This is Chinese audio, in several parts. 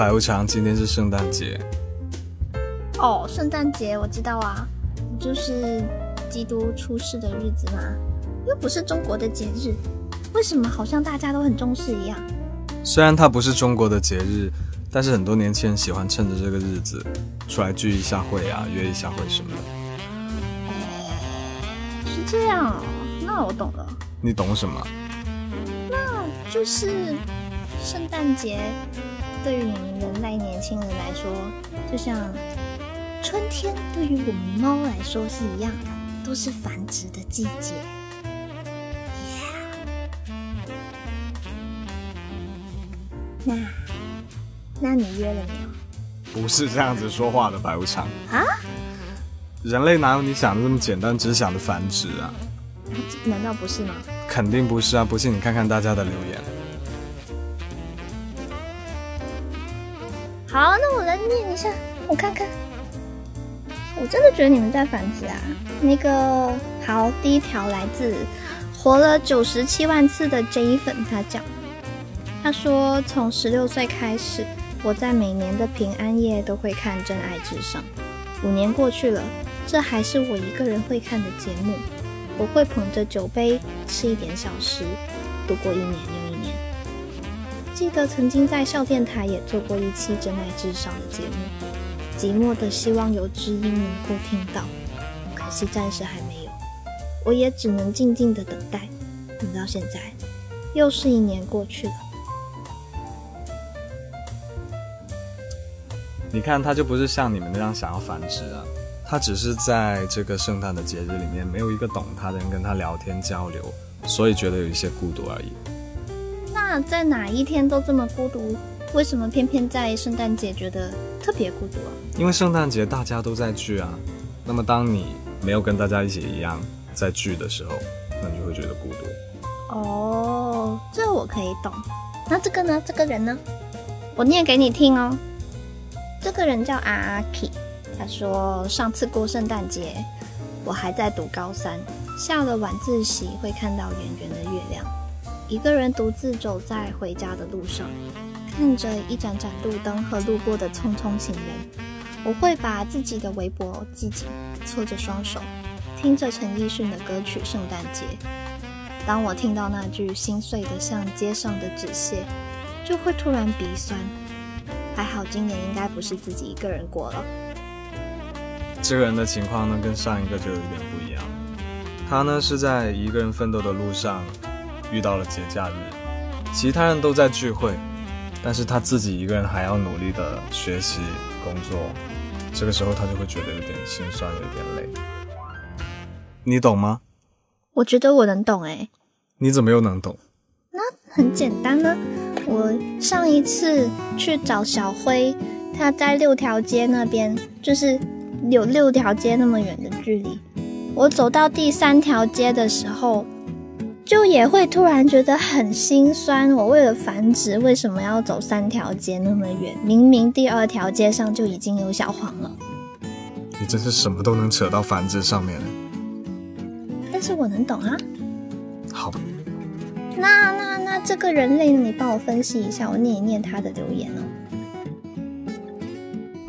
白无常，今天是圣诞节。哦，圣诞节我知道啊，不就是基督出世的日子吗？又不是中国的节日，为什么好像大家都很重视一样？虽然它不是中国的节日，但是很多年轻人喜欢趁着这个日子出来聚一下会啊，约一下会什么的。是这样哦，那我懂了。你懂什么？那就是圣诞节对于你们人类年轻人来说，就像春天对于我们猫来说是一样的，都是繁殖的季节。那，那你约了没有？不是这样子说话的，白无常。啊？人类哪有你想的这么简单，只想着繁殖啊？难道不是吗？肯定不是啊！不信你看看大家的留言。我看看。我真的觉得你们在反击啊！那个好，第一条来自活了九十七万次的 J 粉，他讲，他说从十六岁开始，我在每年的平安夜都会看《真爱至上》，五年过去了，这还是我一个人会看的节目。我会捧着酒杯，吃一点小食，度过一年又一年。记得曾经在校电台也做过一期《真爱至上》的节目，寂寞的希望有知音能够听到，可惜暂时还没有。我也只能静静的等待，等到现在，又是一年过去了。你看，他就不是像你们那样想要繁殖啊。他只是在这个圣诞的节日里面，没有一个懂他的人跟他聊天交流，所以觉得有一些孤独而已。那在哪一天都这么孤独，为什么偏偏在圣诞节觉得特别孤独啊？因为圣诞节大家都在聚啊。那么当你没有跟大家一起一样在聚的时候，那你就会觉得孤独。哦，这我可以懂。那这个呢？这个人呢？我念给你听哦。这个人叫阿 K。他说：“上次过圣诞节，我还在读高三，下了晚自习会看到圆圆的月亮。一个人独自走在回家的路上，看着一盏盏路灯和路过的匆匆行人，我会把自己的围脖系紧，搓着双手，听着陈奕迅的歌曲《圣诞节》。当我听到那句心碎的像街上的纸屑，就会突然鼻酸。还好今年应该不是自己一个人过了。”这个人的情况呢，跟上一个就有点不一样。他呢是在一个人奋斗的路上遇到了节假日，其他人都在聚会，但是他自己一个人还要努力的学习工作。这个时候他就会觉得有点心酸，有点累。你懂吗？我觉得我能懂哎。你怎么又能懂？那很简单呢。我上一次去找小辉，他在六条街那边，就是。有六条街那么远的距离，我走到第三条街的时候，就也会突然觉得很心酸。我为了繁殖，为什么要走三条街那么远？明明第二条街上就已经有小黄了。你真是什么都能扯到繁殖上面。但是我能懂啊。好。那那那这个人类，你帮我分析一下，我念一念他的留言哦。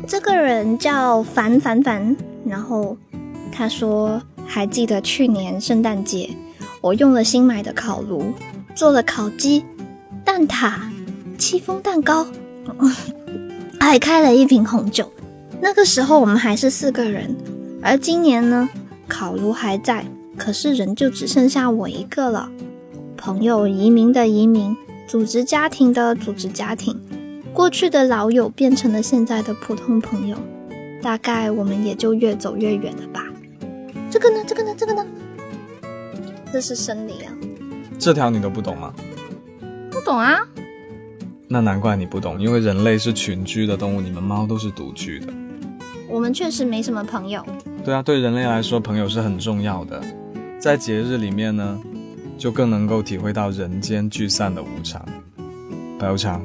这个人叫凡凡凡，然后他说还记得去年圣诞节，我用了新买的烤炉做了烤鸡、蛋挞、戚风蛋糕，还开了一瓶红酒。那个时候我们还是四个人，而今年呢，烤炉还在，可是人就只剩下我一个了。朋友移民的移民，组织家庭的组织家庭。过去的老友变成了现在的普通朋友，大概我们也就越走越远了吧。这个呢？这个呢？这个呢？这是生理啊。这条你都不懂吗？不懂啊。那难怪你不懂，因为人类是群居的动物，你们猫都是独居的。我们确实没什么朋友。对啊，对人类来说，朋友是很重要的。在节日里面呢，就更能够体会到人间聚散的无常。白无常。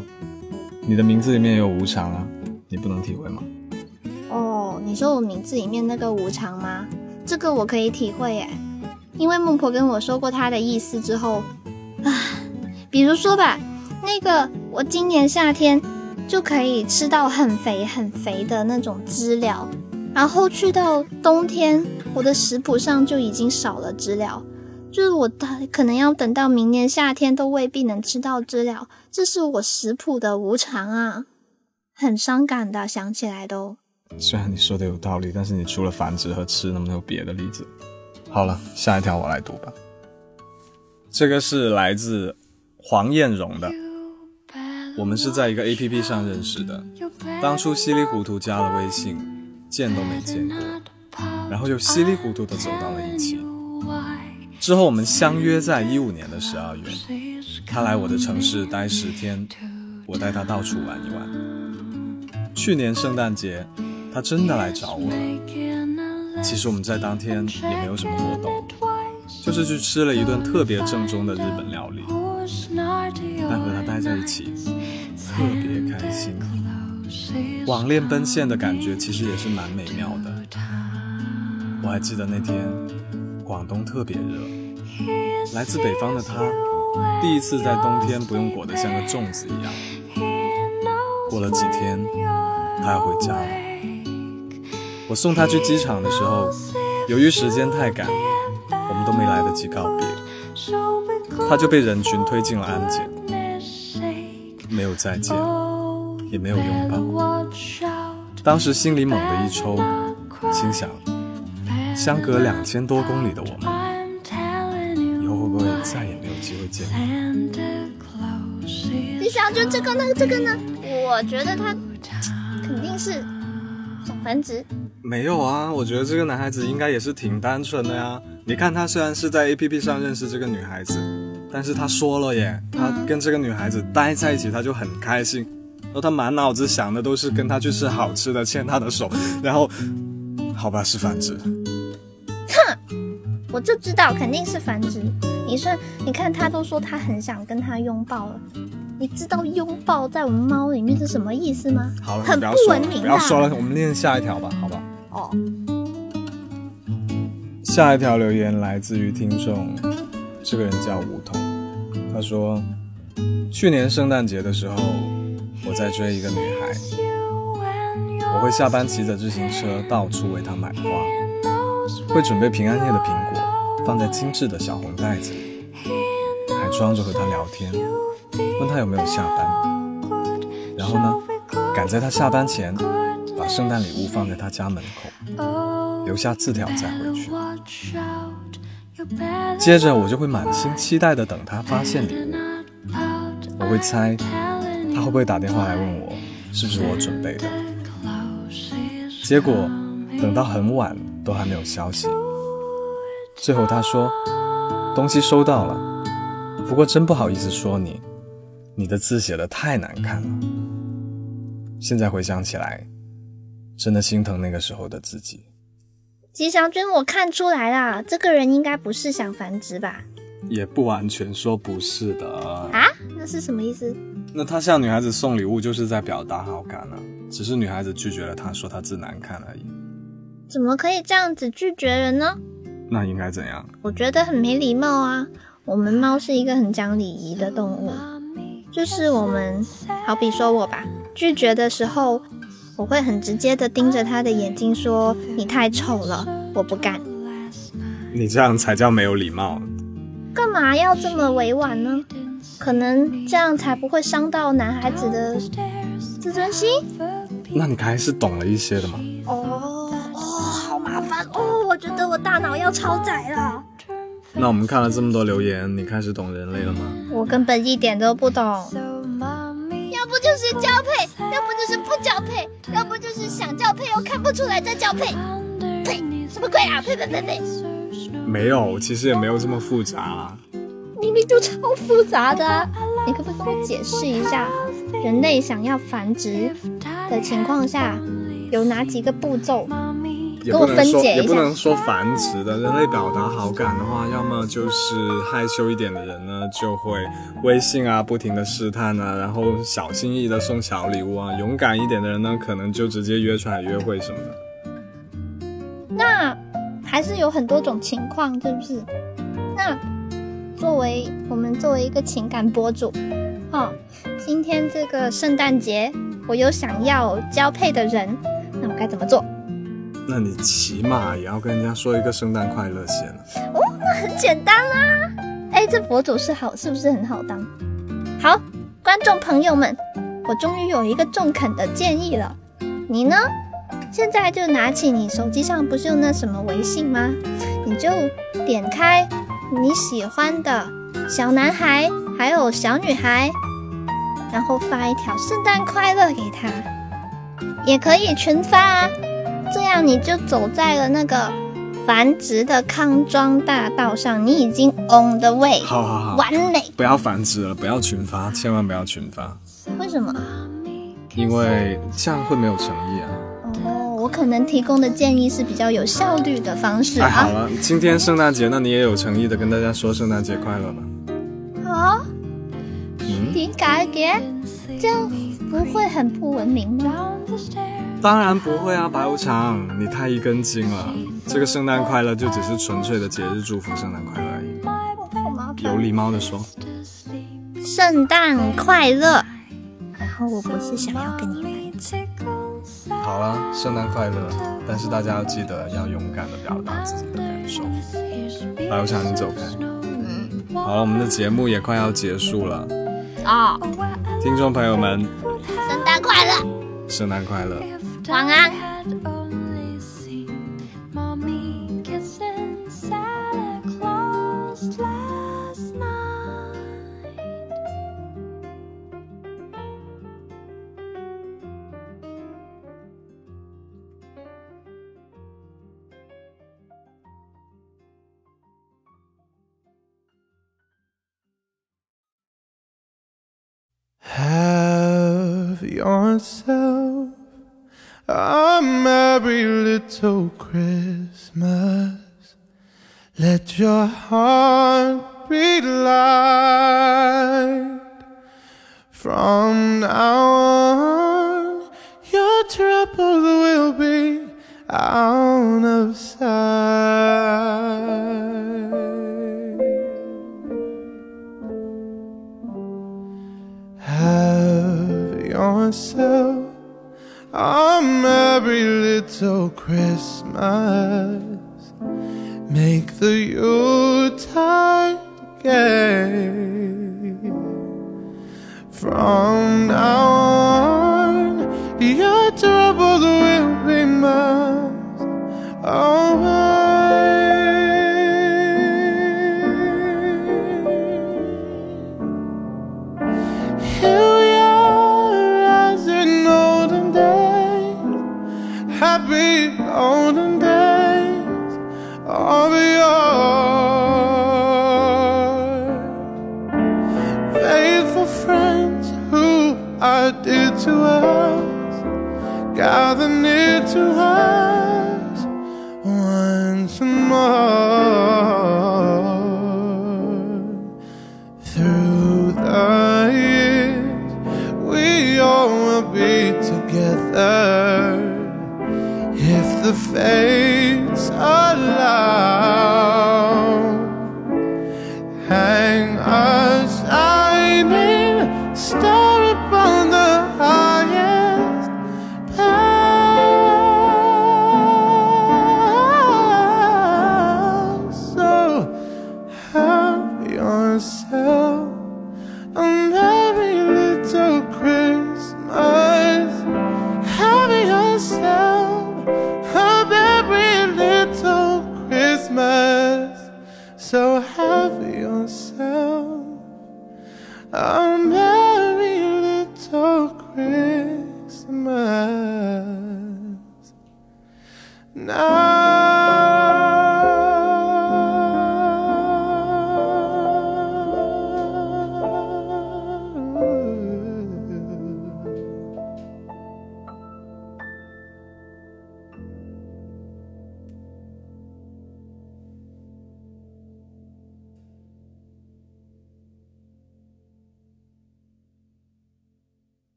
你的名字里面有无常啊，你不能体会吗？哦，你说我名字里面那个无常吗？这个我可以体会耶，因为孟婆跟我说过她的意思之后，啊，比如说吧，那个我今年夏天就可以吃到很肥很肥的那种知了，然后去到冬天，我的食谱上就已经少了知了，就是我可能要等到明年夏天都未必能吃到知了，这是我食谱的无常啊，很伤感的，想起来都。虽然你说的有道理，但是你除了繁殖和吃，能不能有别的例子？好了，下一条我来读吧。这个是来自黄艳荣的。我们是在一个 A P P 上认识的，当初稀里糊涂加了微信，见都没见过，然后又稀里糊涂的走到了一起。之后我们相约在一五年的十二月，他来我的城市待十天，我带他到处玩一玩。去年圣诞节，他真的来找我了。其实我们在当天也没有什么活动，就是去吃了一顿特别正宗的日本料理。但和他待在一起。特别开心，网恋奔现的感觉其实也是蛮美妙的。我还记得那天，广东特别热，来自北方的他，第一次在冬天不用裹得像个粽子一样。过了几天，他要回家了。我送他去机场的时候，由于时间太赶，我们都没来得及告别，他就被人群推进了安检。没有再见，也没有拥抱。当时心里猛地一抽，心想：相隔两千多公里的我们，以后会不会再也没有机会见面？你想就这个呢？这个呢？我觉得他肯定是繁殖。没有啊，我觉得这个男孩子应该也是挺单纯的呀。你看他虽然是在 A P P 上认识这个女孩子。但是他说了耶，他跟这个女孩子待在一起，他就很开心。然后他满脑子想的都是跟她去吃好吃的，牵她的手。然后，好吧，是繁殖。哼，我就知道肯定是繁殖。你说，你看他都说他很想跟她拥抱了。你知道拥抱在我们猫里面是什么意思吗？好了，很不文明。不要说了，我们念下一条吧，好吧？哦。下一条留言来自于听众，这个人叫梧桐。他说：“去年圣诞节的时候，我在追一个女孩，我会下班骑着自行车到处为她买花，会准备平安夜的苹果放在精致的小红袋子里，还装着和她聊天，问他有没有下班，然后呢，赶在他下班前把圣诞礼物放在他家门口，留下字条再回去。”接着我就会满心期待的等他发现礼物，我会猜他会不会打电话来问我是不是我准备的。结果等到很晚都还没有消息。最后他说东西收到了，不过真不好意思说你，你的字写的太难看了。现在回想起来，真的心疼那个时候的自己。吉祥君，我看出来了，这个人应该不是想繁殖吧？也不完全说不是的啊，那是什么意思？那他向女孩子送礼物就是在表达好感啊，只是女孩子拒绝了他，说他字难看而已。怎么可以这样子拒绝人呢？那应该怎样？我觉得很没礼貌啊。我们猫是一个很讲礼仪的动物，就是我们，好比说我吧，拒绝的时候。我会很直接的盯着他的眼睛说：“你太丑了，我不干。”你这样才叫没有礼貌。干嘛要这么委婉呢？可能这样才不会伤到男孩子的自尊心。那你还是懂了一些的嘛？哦哦，好麻烦哦！我觉得我大脑要超载了。那我们看了这么多留言，你开始懂人类了吗？我根本一点都不懂。要不就是交配，要不就是不交配，要不就是想交配又看不出来在交配。呸！什么鬼啊！呸呸呸呸！没有，其实也没有这么复杂。明明就超复杂的。你可不可以跟我解释一下，人类想要繁殖的情况下有哪几个步骤？跟我分解一下。也不能说繁殖的，人类表达好感的话，要么就是害羞一点的人呢，就会微信啊，不停的试探啊，然后小心翼翼的送小礼物啊。勇敢一点的人呢，可能就直接约出来约会什么的。那还是有很多种情况，是不是？那作为我们作为一个情感博主，哦，今天这个圣诞节我有想要交配的人，那我该怎么做？那你起码也要跟人家说一个圣诞快乐先。哦，那很简单啊！哎，这博主是好，是不是很好当？好，观众朋友们，我终于有一个中肯的建议了。你呢？现在就拿起你手机上不是有那什么微信吗？你就点开你喜欢的小男孩还有小女孩，然后发一条圣诞快乐给他，也可以群发啊。这样你就走在了那个繁殖的康庄大道上，你已经 on the way，好好好，完美。不要繁殖了，不要群发，千万不要群发。为什么？因为这样会没有诚意啊。哦，我可能提供的建议是比较有效率的方式啊。好了，今天圣诞节，那你也有诚意的跟大家说圣诞节快乐吧。好，你改给，这样不会很不文明吗？当然不会啊，白无常，你太一根筋了。这个圣诞快乐就只是纯粹的节日祝福，圣诞快乐而已。有礼貌的说，圣诞快乐。然后我不是想要跟你。好了，圣诞快乐！但是大家要记得要勇敢的表达自己的感受。白无常，你走开。嗯。好了，我们的节目也快要结束了。啊！听众朋友们，圣诞快乐！圣诞快乐！晚安。Yourself a merry little Christmas. Let your heart be light. From now on, your troubles will be out of sight. Yourself a merry little Christmas. Make the Yuletide gay. From now on, your troubles will be miles away. Here together if the fates allow. Hang a shining star upon the highest bough. So have yourself